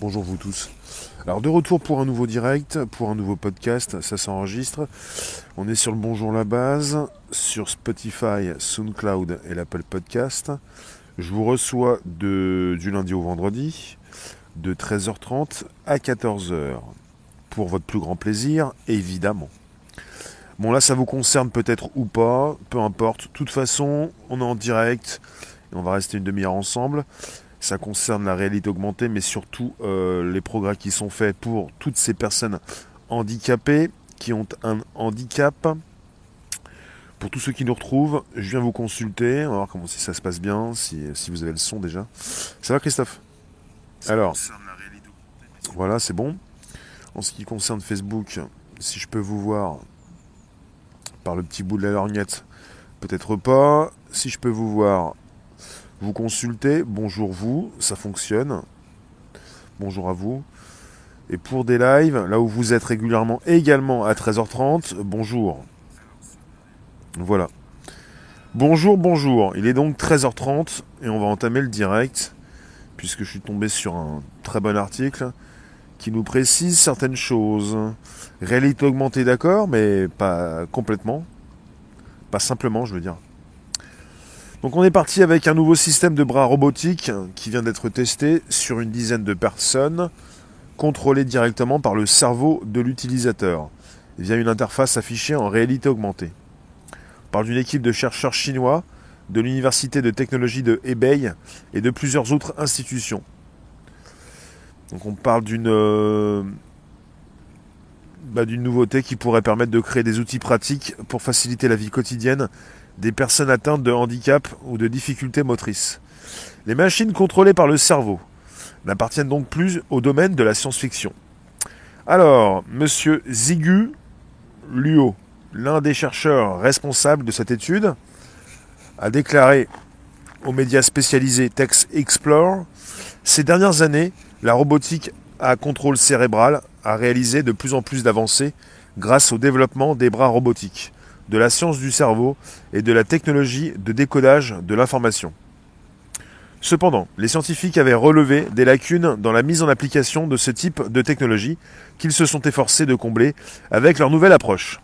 Bonjour vous tous. Alors de retour pour un nouveau direct, pour un nouveau podcast, ça s'enregistre. On est sur le Bonjour la base, sur Spotify, SoundCloud et l'Apple Podcast. Je vous reçois de, du lundi au vendredi, de 13h30 à 14h. Pour votre plus grand plaisir, évidemment. Bon là ça vous concerne peut-être ou pas, peu importe. De toute façon, on est en direct et on va rester une demi-heure ensemble. Ça concerne la réalité augmentée, mais surtout euh, les progrès qui sont faits pour toutes ces personnes handicapées, qui ont un handicap. Pour tous ceux qui nous retrouvent, je viens vous consulter. On va voir comment si ça se passe bien, si, vous avez le son déjà. Ça va Christophe? Alors, voilà, c'est bon. En ce qui concerne Facebook, si je peux vous voir par le petit bout de la lorgnette, peut-être pas. Si je peux vous voir vous consultez, bonjour vous, ça fonctionne. Bonjour à vous. Et pour des lives, là où vous êtes régulièrement également à 13h30, bonjour. Voilà. Bonjour, bonjour. Il est donc 13h30 et on va entamer le direct, puisque je suis tombé sur un très bon article qui nous précise certaines choses. Réalité augmentée, d'accord, mais pas complètement. Pas simplement, je veux dire. Donc on est parti avec un nouveau système de bras robotique qui vient d'être testé sur une dizaine de personnes, contrôlé directement par le cerveau de l'utilisateur, via une interface affichée en réalité augmentée. On parle d'une équipe de chercheurs chinois, de l'université de technologie de Hebei et de plusieurs autres institutions. Donc on parle d'une euh, bah, d'une nouveauté qui pourrait permettre de créer des outils pratiques pour faciliter la vie quotidienne des personnes atteintes de handicap ou de difficultés motrices. Les machines contrôlées par le cerveau n'appartiennent donc plus au domaine de la science-fiction. Alors, monsieur Zigu Luo, l'un des chercheurs responsables de cette étude, a déclaré aux médias spécialisés Tex Explore Ces dernières années, la robotique à contrôle cérébral a réalisé de plus en plus d'avancées grâce au développement des bras robotiques de la science du cerveau et de la technologie de décodage de l'information. Cependant, les scientifiques avaient relevé des lacunes dans la mise en application de ce type de technologie qu'ils se sont efforcés de combler avec leur nouvelle approche.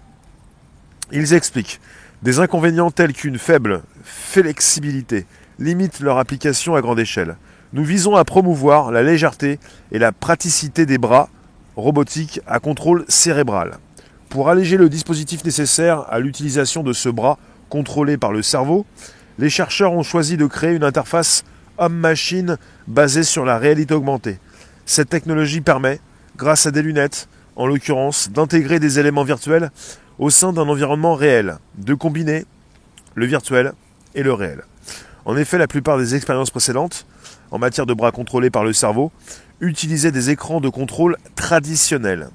Ils expliquent des inconvénients tels qu'une faible flexibilité limitent leur application à grande échelle. Nous visons à promouvoir la légèreté et la praticité des bras robotiques à contrôle cérébral. Pour alléger le dispositif nécessaire à l'utilisation de ce bras contrôlé par le cerveau, les chercheurs ont choisi de créer une interface homme-machine basée sur la réalité augmentée. Cette technologie permet, grâce à des lunettes, en l'occurrence, d'intégrer des éléments virtuels au sein d'un environnement réel, de combiner le virtuel et le réel. En effet, la plupart des expériences précédentes, en matière de bras contrôlés par le cerveau, utilisaient des écrans de contrôle traditionnels,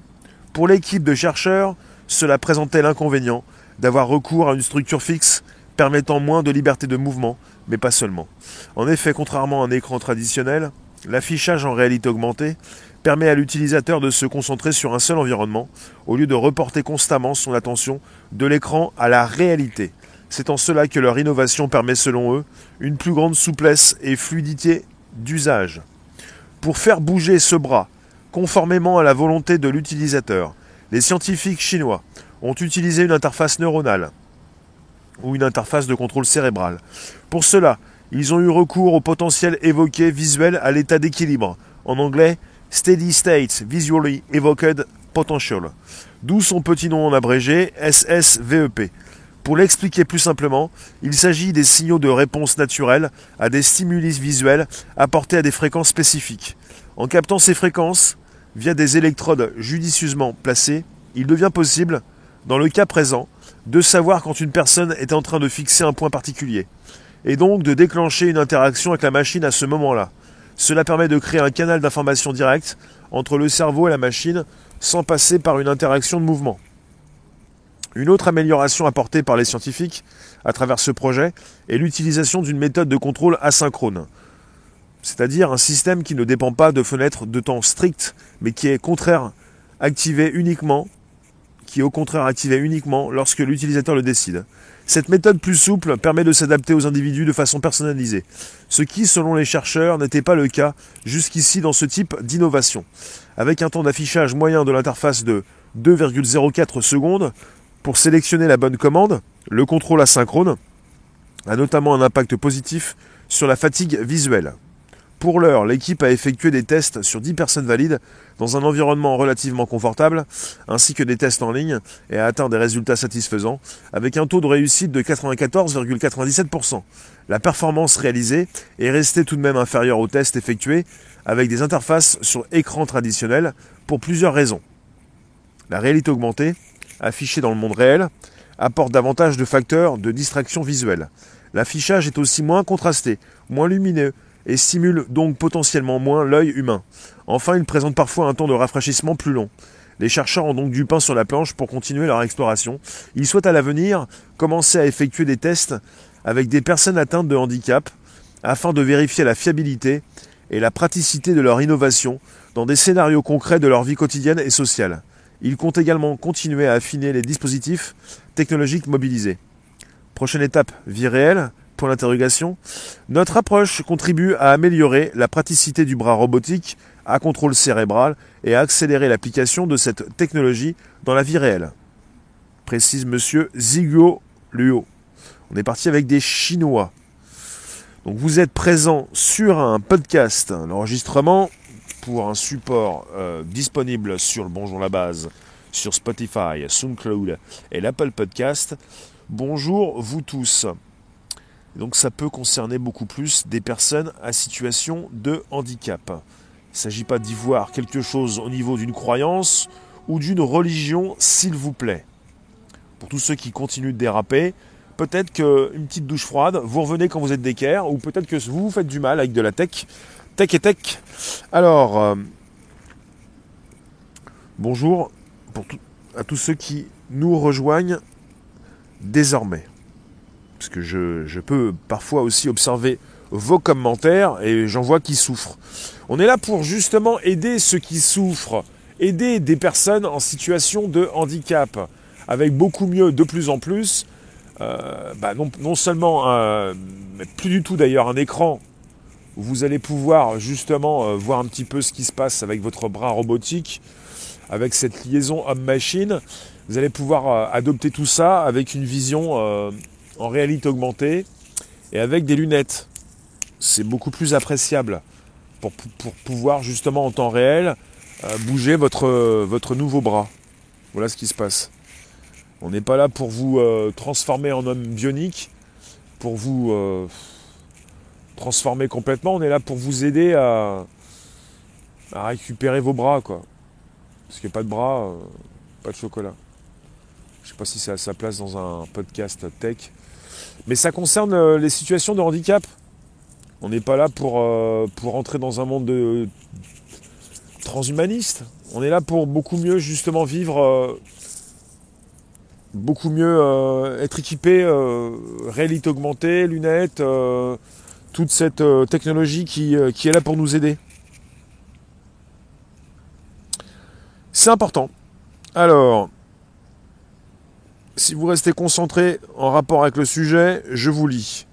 pour l'équipe de chercheurs, cela présentait l'inconvénient d'avoir recours à une structure fixe permettant moins de liberté de mouvement, mais pas seulement. En effet, contrairement à un écran traditionnel, l'affichage en réalité augmentée permet à l'utilisateur de se concentrer sur un seul environnement, au lieu de reporter constamment son attention de l'écran à la réalité. C'est en cela que leur innovation permet, selon eux, une plus grande souplesse et fluidité d'usage. Pour faire bouger ce bras, Conformément à la volonté de l'utilisateur, les scientifiques chinois ont utilisé une interface neuronale ou une interface de contrôle cérébral. Pour cela, ils ont eu recours au potentiel évoqué visuel à l'état d'équilibre, en anglais Steady State Visually Evoked Potential, d'où son petit nom en abrégé SSVEP. Pour l'expliquer plus simplement, il s'agit des signaux de réponse naturelle à des stimuli visuels apportés à des fréquences spécifiques. En captant ces fréquences, via des électrodes judicieusement placées, il devient possible, dans le cas présent, de savoir quand une personne est en train de fixer un point particulier, et donc de déclencher une interaction avec la machine à ce moment-là. Cela permet de créer un canal d'information direct entre le cerveau et la machine sans passer par une interaction de mouvement. Une autre amélioration apportée par les scientifiques à travers ce projet est l'utilisation d'une méthode de contrôle asynchrone c'est-à-dire un système qui ne dépend pas de fenêtres de temps strictes, mais qui est contraire activé uniquement, qui au contraire activé uniquement lorsque l'utilisateur le décide. Cette méthode plus souple permet de s'adapter aux individus de façon personnalisée, ce qui, selon les chercheurs, n'était pas le cas jusqu'ici dans ce type d'innovation. Avec un temps d'affichage moyen de l'interface de 2,04 secondes, pour sélectionner la bonne commande, le contrôle asynchrone a notamment un impact positif sur la fatigue visuelle. Pour l'heure, l'équipe a effectué des tests sur 10 personnes valides dans un environnement relativement confortable, ainsi que des tests en ligne, et a atteint des résultats satisfaisants, avec un taux de réussite de 94,97%. La performance réalisée est restée tout de même inférieure aux tests effectués avec des interfaces sur écran traditionnel pour plusieurs raisons. La réalité augmentée, affichée dans le monde réel, apporte davantage de facteurs de distraction visuelle. L'affichage est aussi moins contrasté, moins lumineux, et stimule donc potentiellement moins l'œil humain. Enfin, il présente parfois un temps de rafraîchissement plus long. Les chercheurs ont donc du pain sur la planche pour continuer leur exploration. Ils souhaitent à l'avenir commencer à effectuer des tests avec des personnes atteintes de handicap afin de vérifier la fiabilité et la praticité de leur innovation dans des scénarios concrets de leur vie quotidienne et sociale. Ils comptent également continuer à affiner les dispositifs technologiques mobilisés. Prochaine étape, vie réelle, Notre approche contribue à améliorer la praticité du bras robotique à contrôle cérébral et à accélérer l'application de cette technologie dans la vie réelle. Précise monsieur Ziguo Luo. On est parti avec des Chinois. Donc vous êtes présent sur un podcast, l'enregistrement pour un support euh, disponible sur le Bonjour la base, sur Spotify, SoundCloud et l'Apple Podcast. Bonjour vous tous. Donc ça peut concerner beaucoup plus des personnes à situation de handicap. Il ne s'agit pas d'y voir quelque chose au niveau d'une croyance ou d'une religion, s'il vous plaît. Pour tous ceux qui continuent de déraper, peut-être qu'une petite douche froide, vous revenez quand vous êtes d'équerre, ou peut-être que vous vous faites du mal avec de la tech. Tech et tech. Alors, euh, bonjour à tous ceux qui nous rejoignent désormais parce que je, peux parfois aussi observer vos commentaires et j'en vois qui souffrent. On est là pour justement aider ceux qui souffrent, aider des personnes en situation de handicap, avec beaucoup mieux de plus en plus, euh, bah non, seulement, mais plus du tout d'ailleurs, un écran où vous allez pouvoir justement euh, voir un petit peu ce qui se passe avec votre bras robotique, avec cette liaison homme-machine. Vous allez pouvoir euh, adopter tout ça avec une vision en réalité augmentée et avec des lunettes. C'est beaucoup plus appréciable pour, pouvoir justement en temps réel euh, bouger votre, votre nouveau bras. Voilà ce qui se passe. On n'est pas là pour vous euh, transformer en homme bionique, pour vous euh, transformer complètement. On est là pour vous aider à, à récupérer vos bras, quoi. Parce a pas de bras, pas de chocolat. Je sais pas si c'est à sa place dans un podcast tech. Mais ça concerne euh, les situations de handicap. On n'est pas là pour, euh, pour entrer dans un monde de transhumaniste. On est là pour beaucoup mieux justement vivre, euh, beaucoup mieux être équipé, réalité augmentée, lunettes, toute cette technologie qui, qui est là pour nous aider. C'est important. Alors, si vous restez concentré en rapport avec le sujet, je vous lis.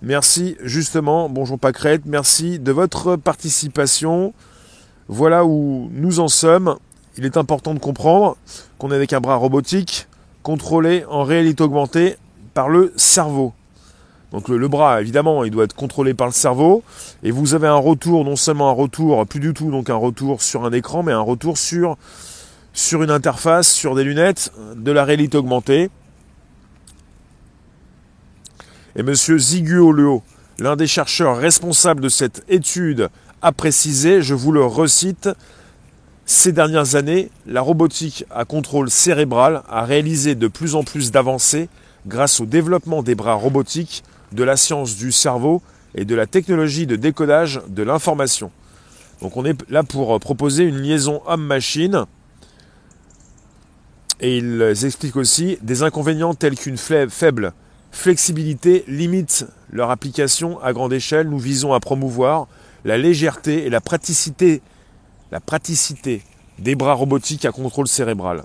Merci justement, bonjour Pâquerette, merci de votre participation. Voilà où nous en sommes. Il est important de comprendre qu'on est avec un bras robotique contrôlé en réalité augmentée par le cerveau. Donc le, le, bras, évidemment, il doit être contrôlé par le cerveau. Et vous avez un retour, non seulement un retour, plus du tout donc un retour sur un écran, mais un retour sur sur une interface, sur des lunettes, de la réalité augmentée. Et M. Ziguo l'un des chercheurs responsables de cette étude, a précisé, je vous le recite, ces dernières années, la robotique à contrôle cérébral a réalisé de plus en plus d'avancées grâce au développement des bras robotiques, de la science du cerveau et de la technologie de décodage de l'information. Donc on est là pour proposer une liaison homme-machine et ils expliquent aussi des inconvénients tels qu'une faible flexibilité limite leur application à grande échelle. Nous visons à promouvoir la légèreté et la praticité, des bras robotiques à contrôle cérébral.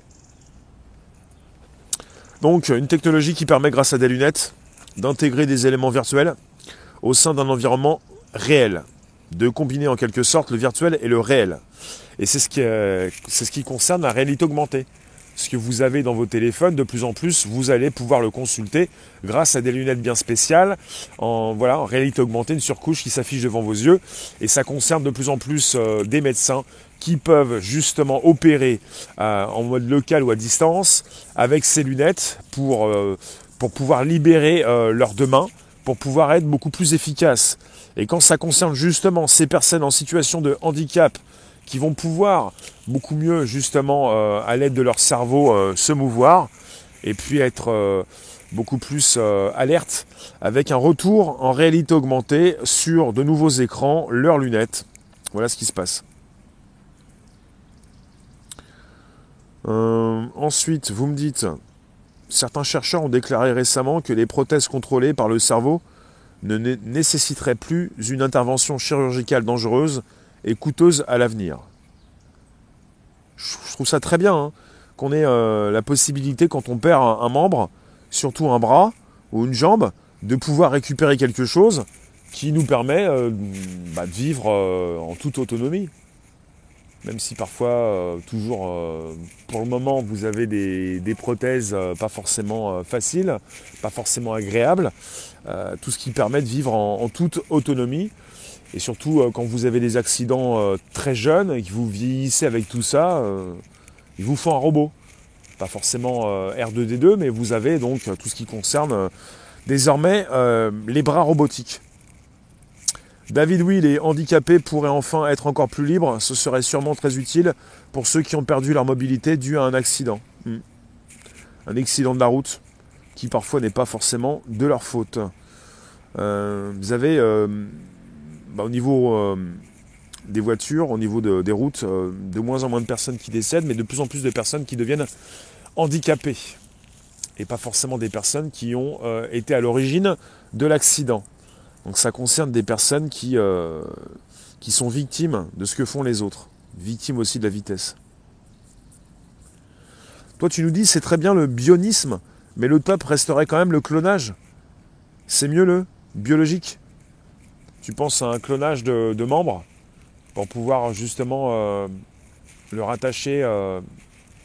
Donc une technologie qui permet grâce à des lunettes d'intégrer des éléments virtuels au sein d'un environnement réel, de combiner en quelque sorte le virtuel et le réel. Et c'est ce qui, c'est ce qui concerne la réalité augmentée. Ce que vous avez dans vos téléphones, de plus en plus, vous allez pouvoir le consulter grâce à des lunettes bien spéciales, en, voilà, en réalité augmentée, une surcouche qui s'affiche devant vos yeux. Et ça concerne de plus en plus euh, des médecins qui peuvent justement opérer euh, en mode local ou à distance avec ces lunettes pour, euh, pour pouvoir libérer leurs deux mains, pour pouvoir être beaucoup plus efficaces. Et quand ça concerne justement ces personnes en situation de handicap, qui vont pouvoir beaucoup mieux justement euh, à l'aide de leur cerveau euh, se mouvoir et puis être euh, beaucoup plus alerte avec un retour en réalité augmentée sur de nouveaux écrans, leurs lunettes. Voilà ce qui se passe. ensuite, vous me dites, certains chercheurs ont déclaré récemment que les prothèses contrôlées par le cerveau ne nécessiteraient plus une intervention chirurgicale dangereuse et coûteuse à l'avenir. Je trouve ça très bien hein, qu'on ait euh, la possibilité, quand on perd un, membre, surtout un bras ou une jambe, de pouvoir récupérer quelque chose qui nous permet euh, bah, de vivre euh, en toute autonomie. Même si parfois, toujours, pour le moment, vous avez des, prothèses pas forcément faciles, pas forcément agréables, tout ce qui permet de vivre en toute autonomie. Et surtout, euh, quand vous avez des accidents euh, très jeunes et que vous vieillissez avec tout ça, euh, il vous faut un robot. Pas forcément R2D2, mais vous avez donc tout ce qui concerne désormais les bras robotiques. David Will est handicapé pourrait enfin être encore plus libre. Ce serait sûrement très utile pour ceux qui ont perdu leur mobilité dû à un accident. Hmm. Un accident de la route qui parfois n'est pas forcément de leur faute. vous avez bah, au niveau euh, des voitures, au niveau des routes, euh, de moins en moins de personnes qui décèdent, mais de plus en plus de personnes qui deviennent handicapées. Et pas forcément des personnes qui ont euh, été à l'origine de l'accident. Donc ça concerne des personnes qui, qui sont victimes de ce que font les autres, victimes aussi de la vitesse. Toi tu nous dis c'est très bien le bionisme, mais le top resterait quand même le clonage. C'est mieux le biologique tu penses à un clonage de, membres pour pouvoir justement euh, le rattacher euh,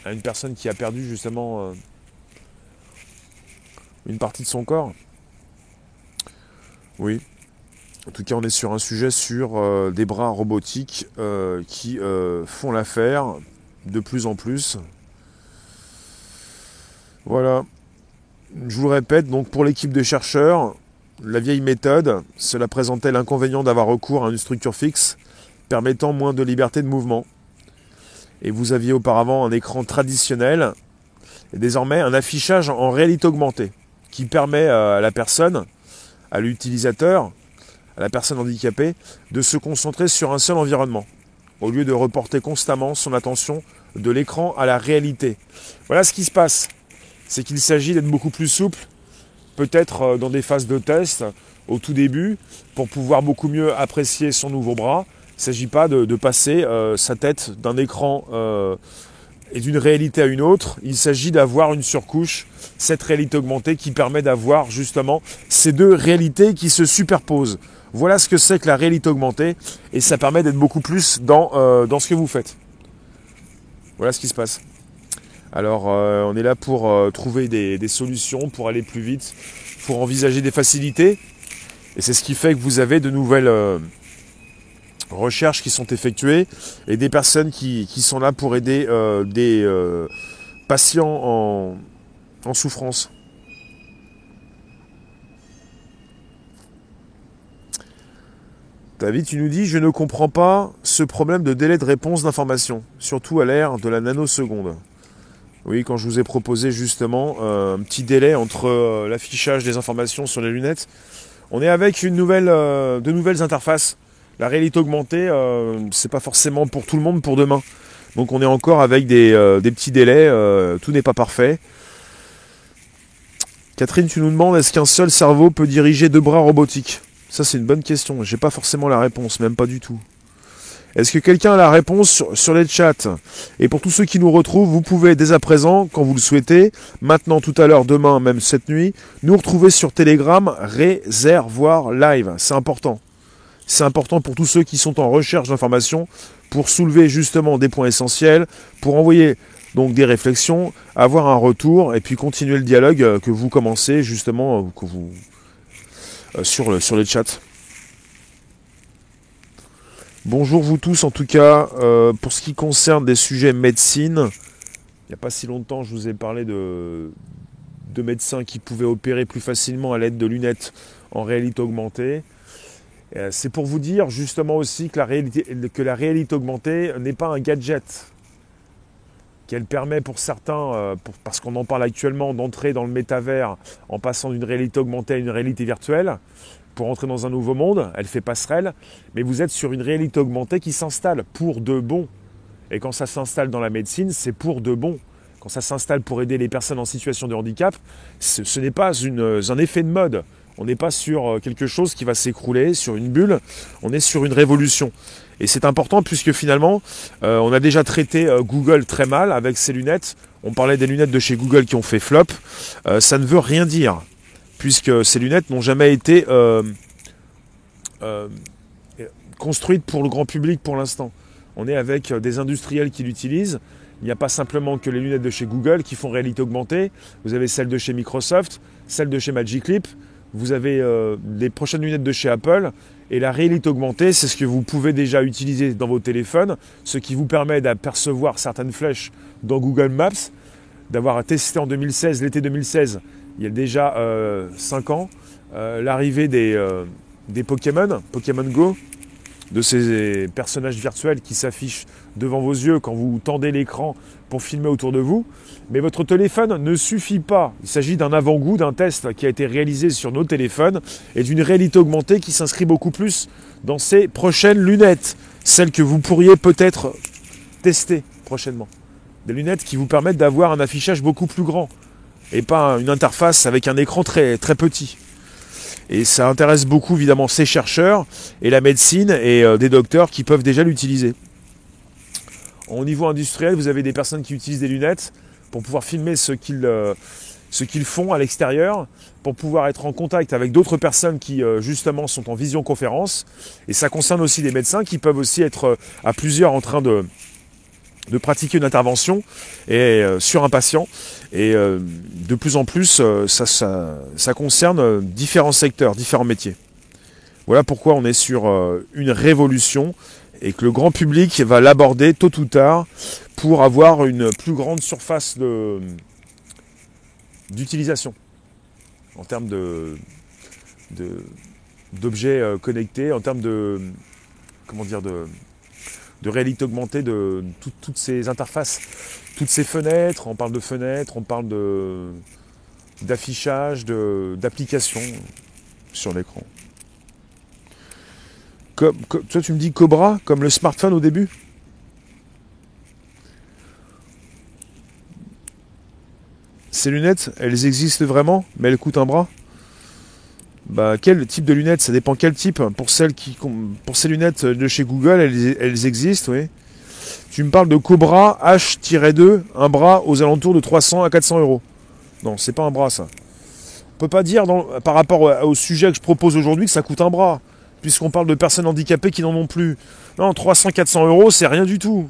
à une personne qui a perdu justement euh, une partie de son corps? Oui. En tout cas, on est sur un sujet sur des bras robotiques qui font l'affaire de plus en plus. Voilà. Je vous le répète, donc pour l'équipe de chercheurs, la vieille méthode, cela présentait l'inconvénient d'avoir recours à une structure fixe, permettant moins de liberté de mouvement. Et vous aviez auparavant un écran traditionnel, et désormais un affichage en réalité augmentée, qui permet à la personne, à l'utilisateur, à la personne handicapée, de se concentrer sur un seul environnement, au lieu de reporter constamment son attention de l'écran à la réalité. Voilà ce qui se passe. C'est qu'il s'agit d'être beaucoup plus souple peut-être euh, dans des phases de test au tout début pour pouvoir beaucoup mieux apprécier son nouveau bras. Il ne s'agit pas de, passer euh, sa tête d'un écran euh, et d'une réalité à une autre. Il s'agit d'avoir une surcouche, cette réalité augmentée qui permet d'avoir justement ces deux réalités qui se superposent. Voilà ce que c'est que la réalité augmentée et ça permet d'être beaucoup plus dans, dans ce que vous faites. Voilà ce qui se passe. Alors euh, on est là pour euh, trouver des, solutions, pour aller plus vite, pour envisager des facilités. Et c'est ce qui fait que vous avez de nouvelles euh, recherches qui sont effectuées et des personnes qui, sont là pour aider des patients en, souffrance. David, tu nous dis, je ne comprends pas ce problème de délai de réponse d'information, surtout à l'ère de la nanoseconde. Oui, quand je vous ai proposé justement euh, un petit délai entre euh, l'affichage des informations sur les lunettes, on est avec une nouvelle, euh, de nouvelles interfaces. La réalité augmentée, c'est pas forcément pour tout le monde pour demain. Donc on est encore avec des, des petits délais, tout n'est pas parfait. Catherine, tu nous demandes est-ce qu'un seul cerveau peut diriger deux bras robotiques? Ça c'est une bonne question, j'ai pas forcément la réponse, même pas du tout. Est-ce que quelqu'un a la réponse sur, les chats? Et pour tous ceux qui nous retrouvent, vous pouvez dès à présent, quand vous le souhaitez, maintenant, tout à l'heure, demain, même cette nuit, nous retrouver sur Telegram, réservoir live. C'est important. C'est important pour tous ceux qui sont en recherche d'informations, pour soulever justement des points essentiels, pour envoyer donc des réflexions, avoir un retour et puis continuer le dialogue euh, que vous commencez justement euh, euh, sur, sur les chats. Bonjour vous tous en tout cas. pour ce qui concerne des sujets médecine, il n'y a pas si longtemps je vous ai parlé de, de médecins qui pouvaient opérer plus facilement à l'aide de lunettes en réalité augmentée. C'est pour vous dire justement aussi que la réalité, que la réalité augmentée n'est pas un gadget qu'elle permet pour certains, euh, parce qu'on en parle actuellement, d'entrer dans le métavers en passant d'une réalité augmentée à une réalité virtuelle, pour entrer dans un nouveau monde, elle fait passerelle, mais vous êtes sur une réalité augmentée qui s'installe pour de bon. Et quand ça s'installe dans la médecine, c'est pour de bon. Quand ça s'installe pour aider les personnes en situation de handicap, ce, n'est pas un effet de mode. On n'est pas sur euh, quelque chose qui va s'écrouler, sur une bulle, on est sur une révolution. Et c'est important puisque finalement, euh, on a déjà traité euh, Google très mal avec ses lunettes. On parlait des lunettes de chez Google qui ont fait flop. ça ne veut rien dire, puisque ces lunettes n'ont jamais été construites pour le grand public pour l'instant. On est avec des industriels qui l'utilisent. Il n'y a pas simplement que les lunettes de chez Google qui font réalité augmentée. Vous avez celles de chez Microsoft, celles de chez Magic vous avez euh, les prochaines lunettes de chez Apple et la réalité augmentée, c'est ce que vous pouvez déjà utiliser dans vos téléphones, ce qui vous permet d'apercevoir certaines flèches dans Google Maps, d'avoir testé en 2016, l'été 2016, il y a déjà 5 euh, ans, euh, l'arrivée des, des Pokémon, Pokémon Go, de ces personnages virtuels qui s'affichent devant vos yeux quand vous tendez l'écran pour filmer autour de vous. Mais votre téléphone ne suffit pas. Il s'agit d'un avant-goût, d'un test qui a été réalisé sur nos téléphones et d'une réalité augmentée qui s'inscrit beaucoup plus dans ces prochaines lunettes, celles que vous pourriez peut-être tester prochainement. Des lunettes qui vous permettent d'avoir un affichage beaucoup plus grand et pas une interface avec un écran très, très petit. Et ça intéresse beaucoup évidemment ces chercheurs et la médecine et euh, des docteurs qui peuvent déjà l'utiliser. Au niveau industriel, vous avez des personnes qui utilisent des lunettes pour pouvoir filmer ce qu'ils euh, font à l'extérieur, pour pouvoir être en contact avec d'autres personnes qui euh, justement sont en visioconférence. Et ça concerne aussi des médecins qui peuvent aussi être à plusieurs en train de, de pratiquer une intervention et, sur un patient. Et de plus en plus, ça, ça, concerne différents secteurs, différents métiers. Voilà pourquoi on est sur une révolution et que le grand public va l'aborder tôt ou tard pour avoir une plus grande surface d'utilisation en termes de, d'objets euh, connectés, en termes de comment dire de, de réalité augmentée de toutes ces interfaces, toutes ces fenêtres, on parle de fenêtres, on parle de d'affichage, d'applications sur l'écran. Toi, tu me dis Cobra, comme le smartphone au début? Ces lunettes, elles existent vraiment, mais elles coûtent un bras? Bah, quel type de lunettes Ça dépend quel type. Pour, celles qui, pour ces lunettes de chez Google, elles, existent, oui. Tu me parles de Cobra H-2, un bras aux alentours de 300 à 400 euros. Non, c'est pas un bras ça. On peut pas dire par rapport au sujet que je propose aujourd'hui que ça coûte un bras puisqu'on parle de personnes handicapées qui n'en ont plus. Non, 300-400 euros, c'est rien du tout.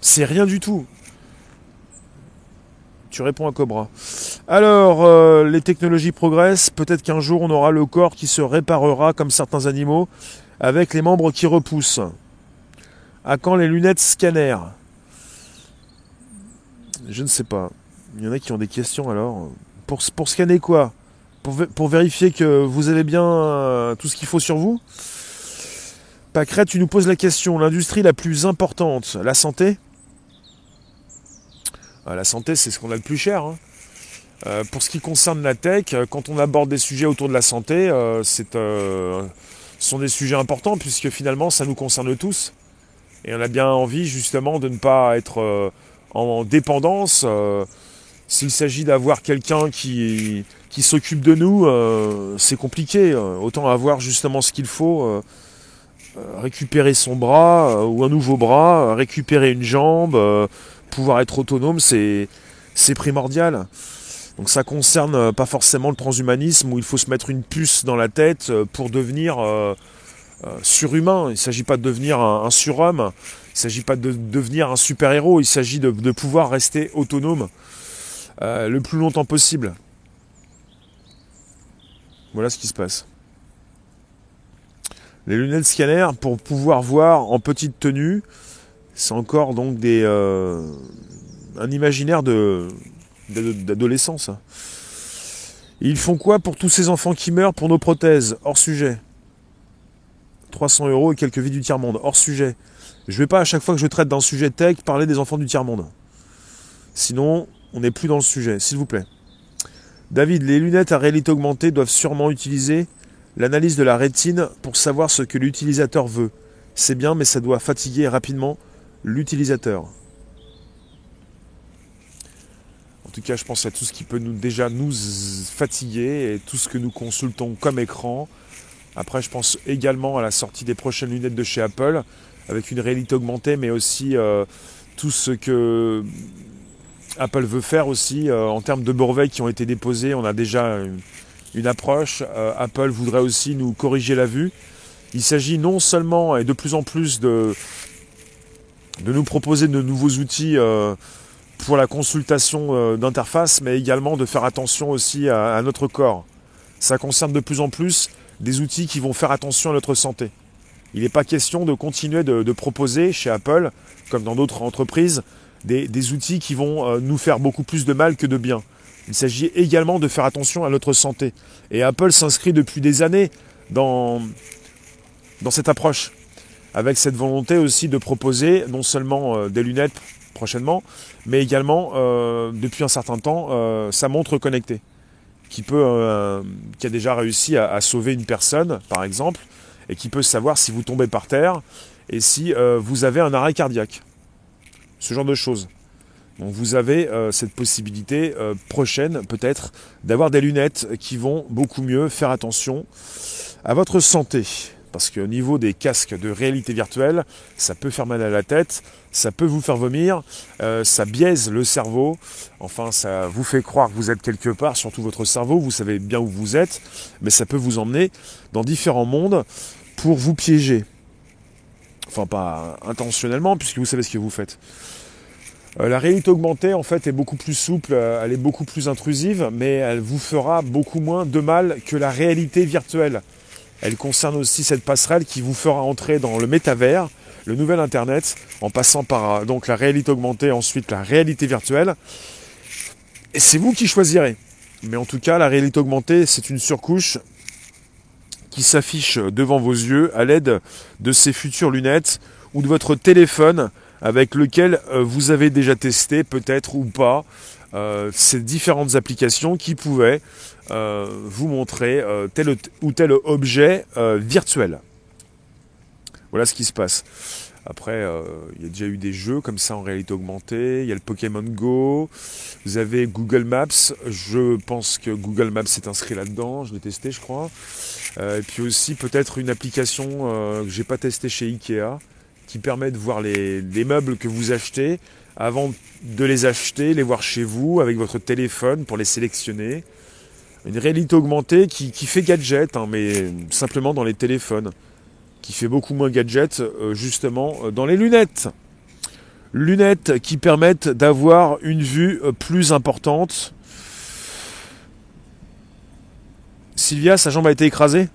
C'est rien du tout. Tu réponds à Cobra. Alors, euh, les technologies progressent. Peut-être qu'un jour, on aura le corps qui se réparera comme certains animaux, avec les membres qui repoussent. À quand les lunettes scanner Je ne sais pas. Il y en a qui ont des questions alors. Pour, scanner quoi? Pour, vérifier que vous avez bien euh, tout ce qu'il faut sur vous? Pacrette, tu nous poses la question, l'industrie la plus importante, la santé? La santé, c'est ce qu'on a le plus cher. Hein. Euh, pour ce qui concerne la tech, euh, quand on aborde des sujets autour de la santé, ce sont des sujets importants puisque finalement ça nous concerne tous. Et on a bien envie justement de ne pas être en dépendance. S'il s'agit d'avoir quelqu'un qui, s'occupe de nous, euh, c'est compliqué. Autant avoir justement ce qu'il faut euh, récupérer son bras ou un nouveau bras, récupérer une jambe, pouvoir être autonome, c'est primordial. Donc ça concerne pas forcément le transhumanisme où il faut se mettre une puce dans la tête pour devenir surhumain. Il ne s'agit pas de devenir un surhomme, il ne s'agit pas de devenir un super-héros, il s'agit de, pouvoir rester autonome euh, le plus longtemps possible. Voilà ce qui se passe. Les lunettes scanner pour pouvoir voir en petite tenue, c'est encore donc des euh, un imaginaire de d'adolescence. Ils font quoi pour tous ces enfants qui meurent pour nos prothèses? Hors sujet. 300 euros et quelques vies du tiers-monde. Hors sujet. Je ne vais pas à chaque fois que je traite d'un sujet tech parler des enfants du tiers-monde. Sinon, on n'est plus dans le sujet, s'il vous plaît. David, les lunettes à réalité augmentée doivent sûrement utiliser l'analyse de la rétine pour savoir ce que l'utilisateur veut. C'est bien, mais ça doit fatiguer rapidement l'utilisateur. En tout cas, je pense à tout ce qui peut nous, déjà nous fatiguer et tout ce que nous consultons comme écran. Après, je pense également à la sortie des prochaines lunettes de chez Apple avec une réalité augmentée, mais aussi euh, tout ce que Apple veut faire aussi euh, en termes de brevets qui ont été déposés. On a déjà une, approche. Euh, Apple voudrait aussi nous corriger la vue. Il s'agit non seulement et de plus en plus de, de nous proposer de nouveaux outils pour la consultation d'interface, mais également de faire attention aussi à, notre corps. Ça concerne de plus en plus des outils qui vont faire attention à notre santé. Il n'est pas question de continuer de, proposer chez Apple, comme dans d'autres entreprises, des, outils qui vont euh, nous faire beaucoup plus de mal que de bien. Il s'agit également de faire attention à notre santé. Et Apple s'inscrit depuis des années dans cette approche, avec cette volonté aussi de proposer non seulement euh, des lunettes prochainement, mais également, euh, depuis un certain temps, sa montre connectée, qui, peut, qui a déjà réussi à sauver une personne, par exemple, et qui peut savoir si vous tombez par terre et si euh, vous avez un arrêt cardiaque. Ce genre de choses. Donc vous avez euh, cette possibilité euh, prochaine peut-être d'avoir des lunettes qui vont beaucoup mieux faire attention à votre santé. Parce qu'au niveau des casques de réalité virtuelle, ça peut faire mal à la tête, ça peut vous faire vomir, ça biaise le cerveau, enfin ça vous fait croire que vous êtes quelque part, surtout votre cerveau, vous savez bien où vous êtes, mais ça peut vous emmener dans différents mondes pour vous piéger. Enfin, pas intentionnellement, puisque vous savez ce que vous faites. Euh, la réalité augmentée, en fait, est beaucoup plus souple, euh, elle est beaucoup plus intrusive, mais elle vous fera beaucoup moins de mal que la réalité virtuelle. Elle concerne aussi cette passerelle qui vous fera entrer dans le métavers, le nouvel Internet, en passant par euh, donc la réalité augmentée, ensuite la réalité virtuelle. Et c'est vous qui choisirez. Mais en tout cas, la réalité augmentée, c'est une surcouche qui s'affiche devant vos yeux à l'aide de ces futures lunettes ou de votre téléphone avec lequel euh, vous avez déjà testé peut-être ou pas euh, ces différentes applications qui pouvaient euh, vous montrer tel ou tel objet virtuel. Voilà ce qui se passe. Après, euh, il y a déjà eu des jeux comme ça en réalité augmentée. Il y a le Pokémon Go. Vous avez Google Maps. Je pense que Google Maps s'est inscrit là-dedans. Je l'ai testé, je crois. Euh, et puis aussi peut-être une application euh, que j'ai pas testée chez Ikea qui permet de voir les, meubles que vous achetez avant de les acheter, les voir chez vous avec votre téléphone pour les sélectionner. Une réalité augmentée qui, fait gadget, hein, mais simplement dans les téléphones qui fait beaucoup moins gadget euh, justement euh, dans les lunettes. Lunettes qui permettent d'avoir une vue euh, plus importante. Sylvia, sa jambe a été écrasée.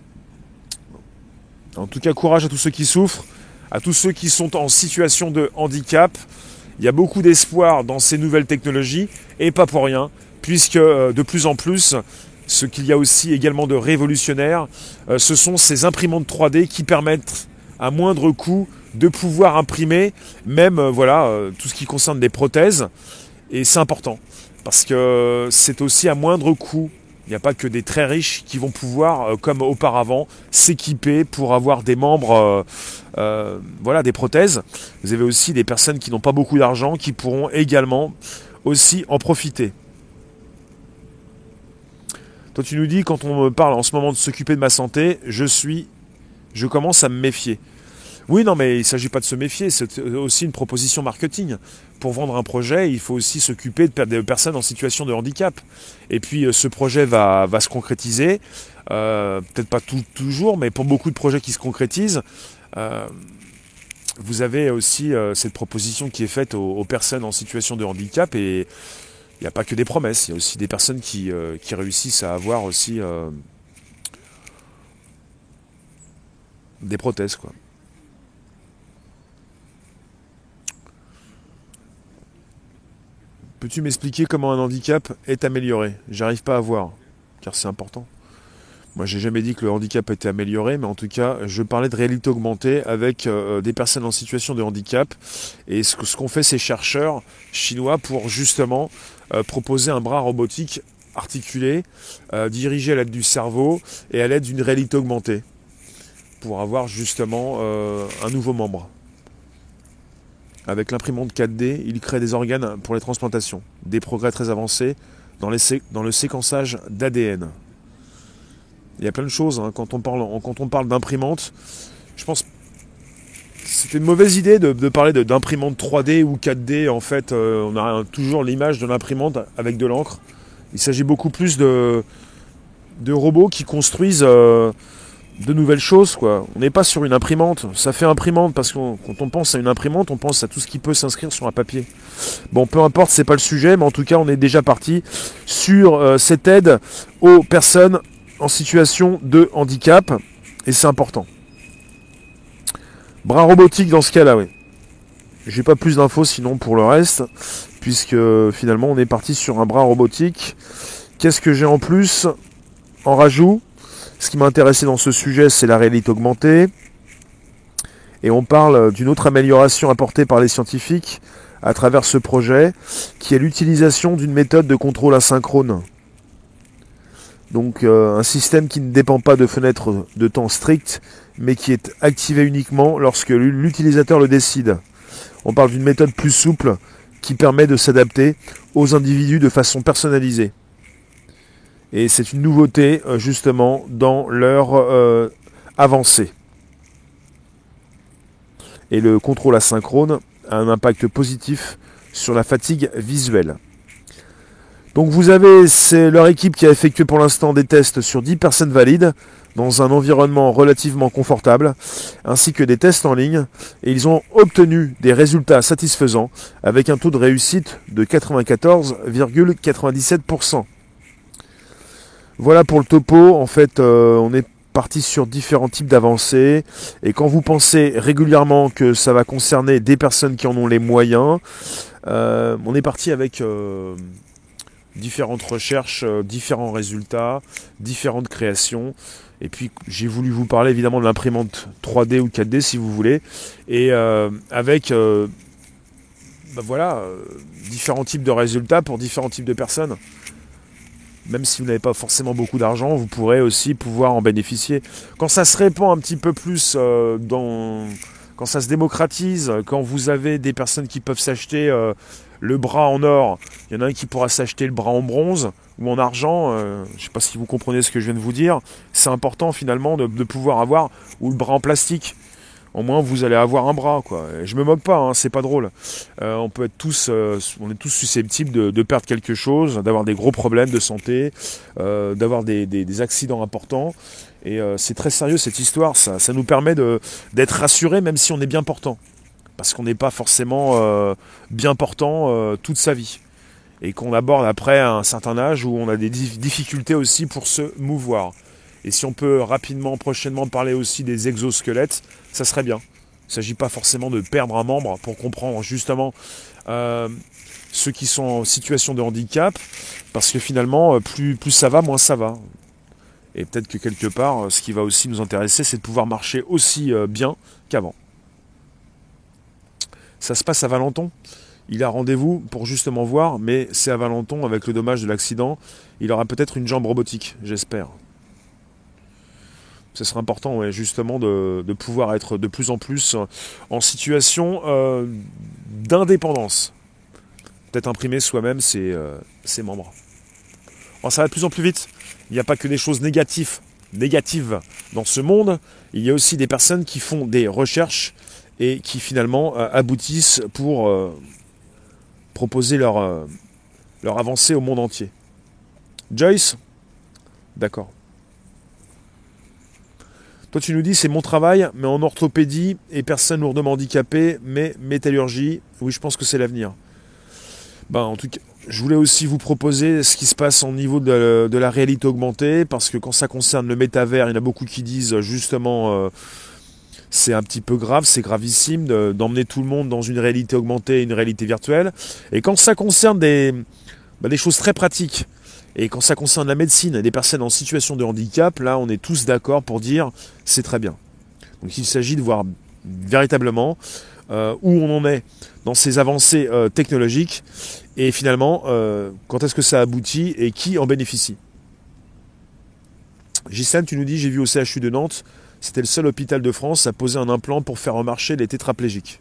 En tout cas, courage à tous ceux qui souffrent, à tous ceux qui sont en situation de handicap. Il y a beaucoup d'espoir dans ces nouvelles technologies, et pas pour rien, puisque de plus en plus, ce qu'il y a aussi également de révolutionnaire, euh, ce sont ces imprimantes 3D qui permettent à moindre coût de pouvoir imprimer même euh, voilà euh, tout ce qui concerne des prothèses. Et c'est important parce que c'est aussi à moindre coût il n'y a pas que des très riches qui vont pouvoir, comme auparavant, s'équiper pour avoir des membres, voilà, des prothèses. Vous avez aussi des personnes qui n'ont pas beaucoup d'argent qui pourront également aussi en profiter. Toi, tu nous dis, quand on me parle en ce moment de s'occuper de ma santé, je suis, je commence à me méfier. Oui, non, mais il ne s'agit pas de se méfier, c'est aussi une proposition marketing. Pour vendre un projet, il faut aussi s'occuper de personnes en situation de handicap. Et puis ce projet va, se concrétiser, peut-être pas tout, toujours, mais pour beaucoup de projets qui se concrétisent, vous avez aussi cette proposition qui est faite aux, personnes en situation de handicap et il n'y a pas que des promesses, il y a aussi des personnes qui, qui réussissent à avoir aussi des prothèses. Quoi. Peux-tu m'expliquer comment un handicap est amélioré? J'arrive pas à voir, car c'est important. Moi, j'ai jamais dit que le handicap était amélioré, mais en tout cas, je parlais de réalité augmentée avec euh, des personnes en situation de handicap et ce, qu'ont fait ces chercheurs chinois pour justement euh, proposer un bras robotique articulé, euh, dirigé à l'aide du cerveau et à l'aide d'une réalité augmentée pour avoir justement un nouveau membre. Avec l'imprimante 4D, il crée des organes pour les transplantations, des progrès très avancés dans, le séquençage d'ADN. Il y a plein de choses hein. quand on parle, d'imprimante. Je pense c'était une mauvaise idée de, parler d'imprimante 3D ou 4D. En fait, euh, on a toujours l'image de l'imprimante avec de l'encre. Il s'agit beaucoup plus de, de robots qui construisent euh, de nouvelles choses. Quoi. On n'est pas sur une imprimante. Ça fait imprimante parce que quand on pense à une imprimante, on pense à tout ce qui peut s'inscrire sur un papier. Bon, peu importe, c'est pas le sujet, mais en tout cas, on est déjà parti sur euh, cette aide aux personnes en situation de handicap. Et c'est important. Bras robotique dans ce cas-là, oui. J'ai pas plus d'infos sinon pour le reste, puisque finalement on est parti sur un bras robotique. Qu'est-ce que j'ai en plus En rajout? Ce qui m'a intéressé dans ce sujet, c'est la réalité augmentée. Et on parle d'une autre amélioration apportée par les scientifiques à travers ce projet, qui est l'utilisation d'une méthode de contrôle asynchrone. Donc euh, un système qui ne dépend pas de fenêtres de temps strictes, mais qui est activé uniquement lorsque l'utilisateur le décide. On parle d'une méthode plus souple qui permet de s'adapter aux individus de façon personnalisée. Et c'est une nouveauté euh, justement dans leur euh, avancée. Et le contrôle asynchrone a un impact positif sur la fatigue visuelle. Donc vous avez, c'est leur équipe qui a effectué pour l'instant des tests sur 10 personnes valides dans un environnement relativement confortable, ainsi que des tests en ligne, et ils ont obtenu des résultats satisfaisants avec un taux de réussite de 94,97%. Voilà pour le topo. En fait, euh, on est parti sur différents types d'avancées. Et quand vous pensez régulièrement que ça va concerner des personnes qui en ont les moyens, euh, on est parti avec euh, différentes recherches, différents résultats, différentes créations. Et puis j'ai voulu vous parler évidemment de l'imprimante 3D ou 4D si vous voulez. Et avec bah voilà, différents types de résultats pour différents types de personnes même si vous n'avez pas forcément beaucoup d'argent, vous pourrez aussi pouvoir en bénéficier. Quand ça se répand un petit peu plus euh. Quand ça se démocratise, quand vous avez des personnes qui peuvent s'acheter euh, le bras en or, il y en a un qui pourra s'acheter le bras en bronze ou en argent, euh, je ne sais pas si vous comprenez ce que je viens de vous dire, c'est important finalement de pouvoir avoir, ou le bras en plastique au moins vous allez avoir un bras quoi. je me moque pas, hein, c'est pas drôle. Euh, on peut être tous, euh, est tous susceptibles de, perdre quelque chose, d'avoir des gros problèmes de santé, euh, d'avoir des, accidents importants. Et c'est très sérieux cette histoire. Ça, ça nous permet d'être rassurés même si on est bien portant, parce qu'on n'est pas forcément bien portant toute sa vie et qu'on aborde après un certain âge où on a des difficultés aussi pour se mouvoir. Et si on peut rapidement, prochainement parler aussi des exosquelettes, ça serait bien. Il ne s'agit pas forcément de perdre un membre pour comprendre justement euh, ceux qui sont en situation de handicap, parce que finalement, euh, plus, plus ça va, moins ça va. Et peut-être que quelque part, ce qui va aussi nous intéresser, c'est de pouvoir marcher aussi euh, bien qu'avant. Ça se passe à Valenton. Il a rendez-vous pour justement voir, mais c'est à Valenton, avec le dommage de l'accident, il aura peut-être une jambe robotique, j'espère ce serait important justement de, pouvoir être de plus en plus en situation euh, d'indépendance. Peut-être imprimer soi-même ses, euh, membres. ça va de plus en plus vite. Il n'y a pas que des choses négatives négatives dans ce monde, il y a aussi des personnes qui font des recherches et qui finalement euh, aboutissent pour proposer leur avancée au monde entier. Joyce? D'accord. Toi, tu nous dis c'est mon travail, mais en orthopédie et personne lourdement handicapée, mais métallurgie, oui, je pense que c'est l'avenir. Ben, en tout cas, je voulais aussi vous proposer ce qui se passe au niveau de, la réalité augmentée, parce que quand ça concerne le métavers, il y en a beaucoup qui disent justement euh, c'est un petit peu grave, c'est gravissime d'emmener tout le monde dans une réalité augmentée, une réalité virtuelle. Et quand ça concerne des, ben, des choses très pratiques, et quand ça concerne la médecine et des personnes en situation de handicap, là on est tous d'accord pour dire c'est très bien. Donc il s'agit de voir véritablement euh, où on en est dans ces avancées euh, technologiques et finalement euh, quand est-ce que ça aboutit et qui en bénéficie? Gisèle, tu nous dis j'ai vu au CHU de Nantes, c'était le seul hôpital de France à poser un implant pour faire remarcher les tétraplégiques.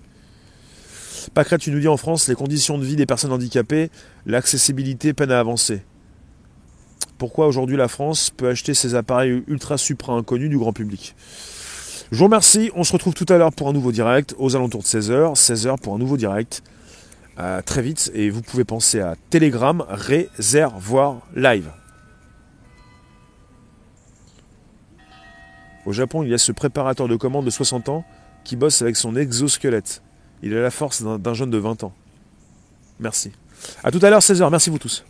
Pacret, tu nous dis en France, les conditions de vie des personnes handicapées, l'accessibilité peine à avancer. Pourquoi aujourd'hui la France peut acheter ces appareils ultra supra inconnus du grand public je vous remercie. On se retrouve tout à l'heure pour un nouveau direct aux alentours de 16h. 16h pour un nouveau direct. très vite. Et vous pouvez penser à Telegram Réservoir Live. Au Japon, il y a ce préparateur de commande de 60 ans qui bosse avec son exosquelette. Il a la force d'un jeune de 20 ans. Merci. A tout à l'heure, 16h. Merci vous tous.